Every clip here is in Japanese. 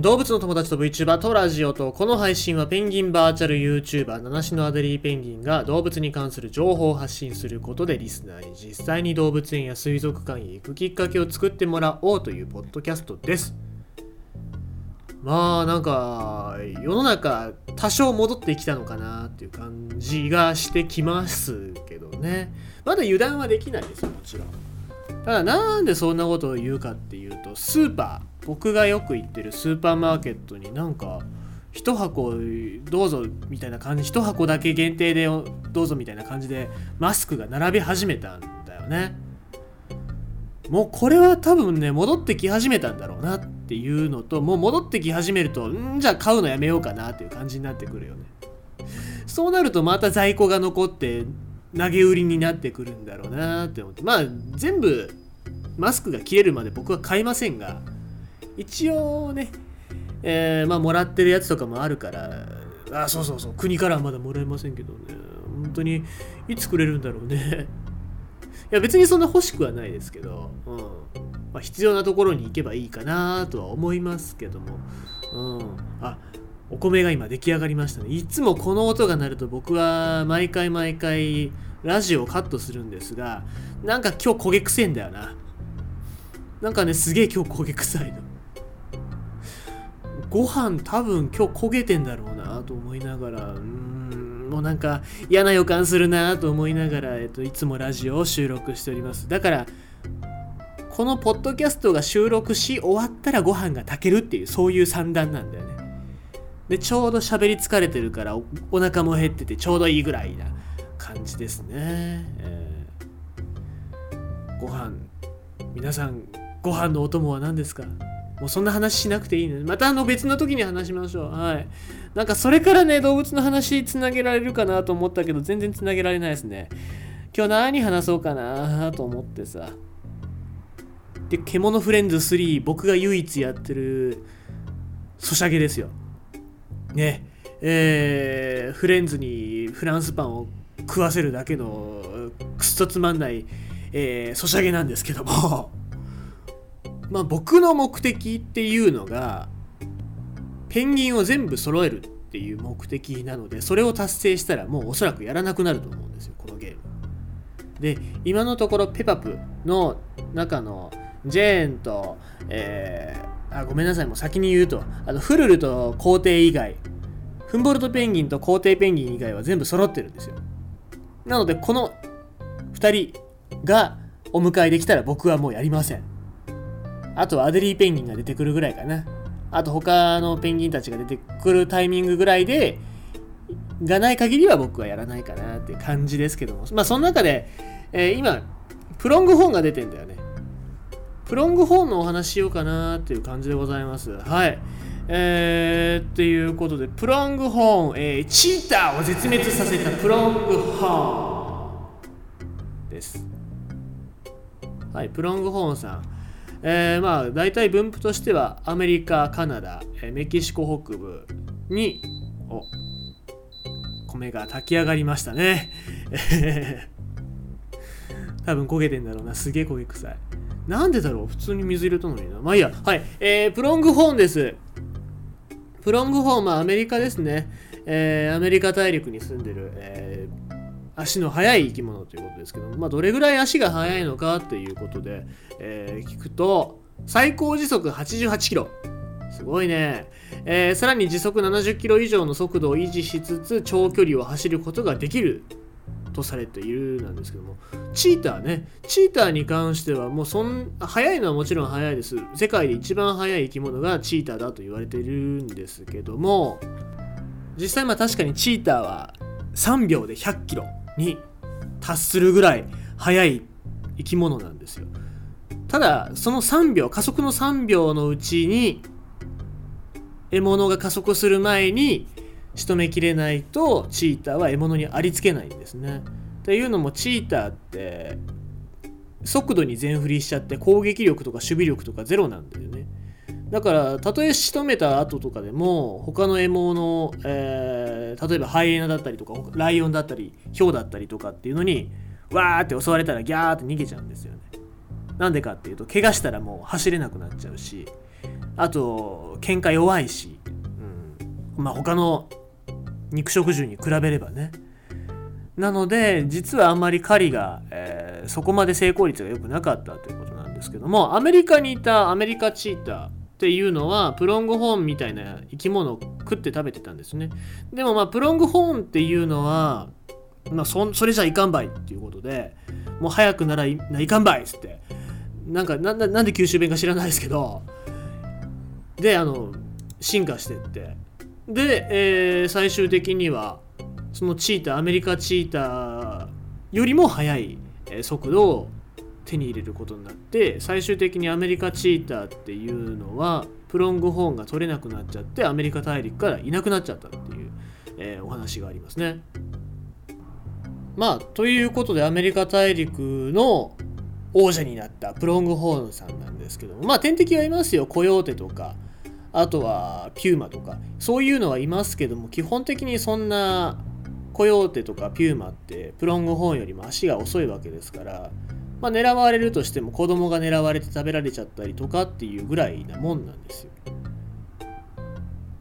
動物の友達と VTuber とラジオとこの配信はペンギンバーチャル YouTuber 七種のアデリーペンギンが動物に関する情報を発信することでリスナーに実際に動物園や水族館へ行くきっかけを作ってもらおうというポッドキャストです。まあなんか世の中多少戻ってきたのかなっていう感じがしてきますけどね。まだ油断はできないですもちろん。ただなんでそんなことを言うかっていうとスーパー。僕がよく行ってるスーパーマーケットになんか1箱どうぞみたいな感じ1箱だけ限定でどうぞみたいな感じでマスクが並び始めたんだよね。もうこれは多分ね戻ってき始めたんだろうなっていうのともう戻ってき始めるとんじゃあ買うのやめようかなっていう感じになってくるよね。そうなるとまた在庫が残って投げ売りになってくるんだろうなって思って。まあ全部マスクが切れるまで僕は買いませんが一応ね、えー、まあもらってるやつとかもあるからあそうそうそう国からはまだもらえませんけどね。本当にいつくれるんだろうね。いや別にそんな欲しくはないですけど、うん。まあ、必要なところに行けばいいかなとは思いますけども、うん、あお米が今出来上がりましたね。いつもこの音が鳴ると僕は毎回毎回ラジオをカットするんですがなんか今日焦げ臭いんだよな。なんかねすげえ今日焦げ臭いの。ご飯多分今日焦げてんだろうなと思いながらうんもうなんか嫌な予感するなと思いながら、えっと、いつもラジオを収録しております。だからこのポッドキャストが収録し終わったらご飯が炊けるっていうそういう算段なんだよね。でちょうど喋り疲れてるからおお腹も減っててちょうどいいぐらいな感じですね、えー、ご飯皆さんご飯のお供は何ですか？もうそんな話しなくていいね。またあの別の時に話しましょう。はい。なんかそれからね、動物の話つなげられるかなと思ったけど、全然つなげられないですね。今日何話そうかなと思ってさ。で、獣フレンズ3、僕が唯一やってる、ソシャゲですよ。ね。えー、フレンズにフランスパンを食わせるだけのくっそつまんない、えー、ソシャゲなんですけどもまあ、僕の目的っていうのがペンギンを全部揃えるっていう目的なのでそれを達成したらもうおそらくやらなくなると思うんですよこのゲーム。で今のところペパプの中のジェーンと、えー、あごめんなさいもう先に言うとあのフルルと皇帝以外フンボルトペンギンと皇帝ペンギン以外は全部揃ってるんですよ。なのでこの2人がお迎えできたら僕はもうやりません。あとアデリーペンギンが出てくるぐらいかな。あと他のペンギンたちが出てくるタイミングぐらいで、がない限りは僕はやらないかなって感じですけども。まあその中で、えー、今、プロングホーンが出てんだよね。プロングホーンのお話しようかなっていう感じでございます。はい。えー、っていうことで、プロングホーン、えー、チーターを絶滅させたプロングホーンです。はい、プロングホーンさん。えー、まあ大体分布としてはアメリカカナダ、メキシコ北部にお米が炊き上がりましたね。多分焦げてんだろうな。すげえ焦げ臭い。なんでだろう？普通に水入れたのにな。まあいいや。はい。えー、プロングホーンです。プロングホーンまあアメリカですね。えー、アメリカ大陸に住んでる、えー足の速い生き物ということですけど、まあ、どれぐらい足が速いのかっていうことで、えー、聞くと最高時速88キロ。すごいね、えー、さらに時速70キロ以上の速度を維持しつつ長距離を走ることができるとされているなんですけどもチーターね。チーターに関してはもうそん速いのはもちろん速いです。世界で一番速い生き物がチーターだと言われているんですけども実際まあ確かにチーターは3秒で100キロ。に達するぐらい速い生き物なんですよ。ただその3秒加速の3秒のうちに獲物が加速する前に仕留めきれないとチーターは獲物にありつけないんですね。っていうのもチーターって速度に全振りしちゃって攻撃力とか守備力とかゼロなんだよね。だからたとえ仕留めた後とかでも他の獲物、えー、例えばハイエナだったりとかライオンだったりヒョウだったりとかっていうのにわーって襲われたらギャーって逃げちゃうんですよね。なんでかっていうと怪我したらもう走れなくなっちゃうしあと喧嘩弱いし、うん、まあ他の肉食獣に比べればね。なので実はあんまり狩りが、えー、そこまで成功率が良くなかったということなんですけどもアメリカにいたアメリカチーターっていうのはプロングホーンみたいな生き物を食って食べてたんですね。でもまあプロングホーンっていうのはまあそそれじゃいかんばいっていうことでもう早くならいいかんばいっつって。なんかなんなんで九州弁か知らないですけど。であの進化してって。で、えー、最終的にはそのチーターアメリカチーターよりも速い速度を手に入れることになって最終的にアメリカチーターっていうのはプロングホーンが取れなくなっちゃってアメリカ大陸からいなくなっちゃったっていう、えー、お話がありますね。まあということでアメリカ大陸の王者になったプロングホーンさんなんですけどもまあ天敵はいますよコヨーテとかあとはピューマとかそういうのはいますけども基本的にそんなコヨーテとかピューマってプロングホーンよりも足が遅いわけですから、まあ、狙われるとしても子供が狙われて食べられちゃったりとかっていうぐらいなもんなんですよ。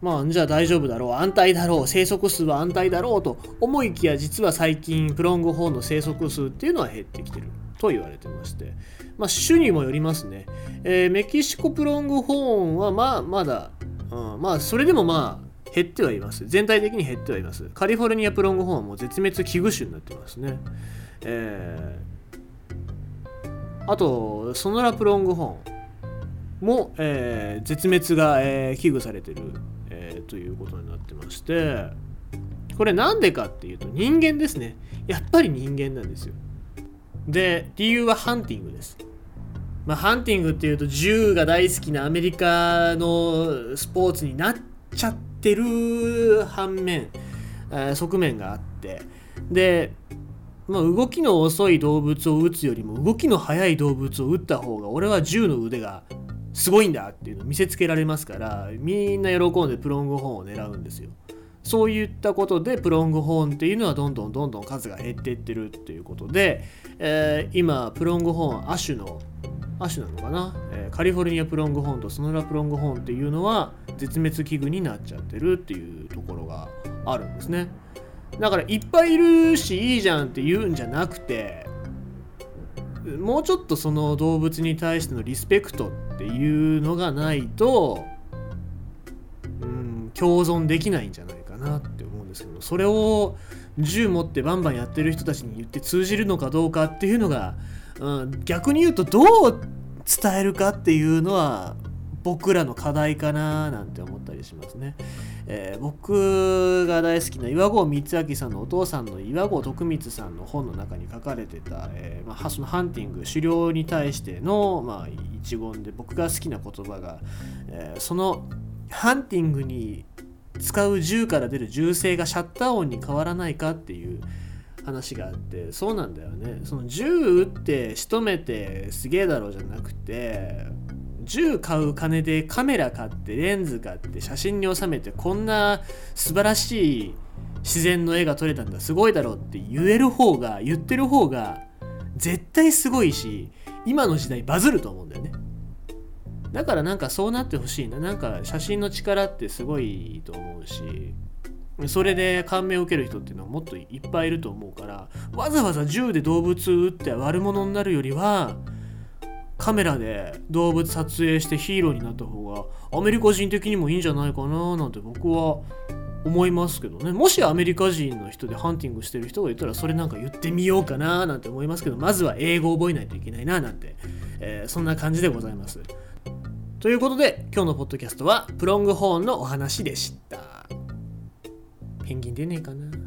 まあじゃあ大丈夫だろう安泰だろう生息数は安泰だろうと思いきや実は最近プロングホーンの生息数っていうのは減ってきてると言われてまして。まあ種にもよりますね、えー、メキシコプロングホーンはまあまだ、うん、まあそれでもまあ減ってはいます。全体的に減ってはいます。カリフォルニアプロングホーンはもう絶滅危惧種になってますね。えー、あとソノラプロングホーンも、えー、絶滅が、えー、危惧されてるえということになってましてこれなんでかっていうと人間ですね。やっぱり人間なんですよ。で理由はハンティングです。まあ、ハンティングっていうと銃が大好きなアメリカのスポーツになっちゃってる反面、え、側面があって。で、まあ、動きの遅い動物を撃つよりも動きの速い動物を撃った方が俺は銃の腕がすごいんだっていうのを見せつけられますからみんな喜んでプロングホーンを狙うんですよ。そういったことでプロングホーンっていうのはどんどんどんどん数が減っていってるっていうことで、えー、今プロングホーン亜種の亜種なのかな、えー、カリフォルニアプロングホーンとソノラプロングホーンっていうのは絶滅危惧になっちゃってるっていうところがあるんですね。だからいっぱいいるしいいじゃんって言うんじゃなくてもうちょっとその動物に対してのリスペクトっていうのがないと、うん、共存できないんじゃないかなって思うんですけどそれを銃持ってバンバンやってる人たちに言って通じるのかどうかっていうのが、うん、逆に言うとどう伝えるかっていうのは僕らの課題かななんて思ったりしますね。えー、僕が大好きな岩合光明さんのお父さんの岩合徳光さんの本の中に書かれてた、えーまあ、そのハンティング狩猟に対しての、まあ、一言で僕が好きな言葉が、えー、そのハンティングに使う銃から出る銃声がシャッター音に変わらないかっていう話があってそうなんだよね。その銃撃って仕留めてすげえだろうじゃなくて銃買う金でカメラ買ってレンズ買って写真に収めてこんな素晴らしい自然の絵が撮れたんだすごいだろうって言える方が言ってる方が絶対すごいし今の時代バズると思うんだよね。だからなんかそうなってほしいな。なんか写真の力ってすごいと思うしそれで感銘を受ける人っていうのはもっといっぱいいると思うからわざわざ銃で動物撃って悪者になるよりはカメラで動物撮影してヒーローになった方がアメリカ人的にもいいんじゃないかななんて僕は思いますけどね。もしアメリカ人の人でハンティングしてる人がいたらそれなんか言ってみようかななんて思いますけどまずは英語を覚えないといけないななんて、えー、そんな感じでございます。ということで今日のポッドキャストはプロングホーンのお話でした。ペンギン出ねえかな。